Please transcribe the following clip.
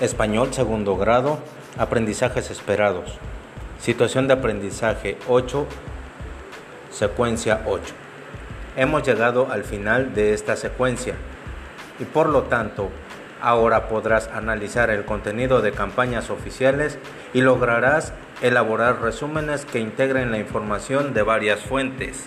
Español segundo grado, aprendizajes esperados. Situación de aprendizaje 8, secuencia 8. Hemos llegado al final de esta secuencia y por lo tanto ahora podrás analizar el contenido de campañas oficiales y lograrás elaborar resúmenes que integren la información de varias fuentes.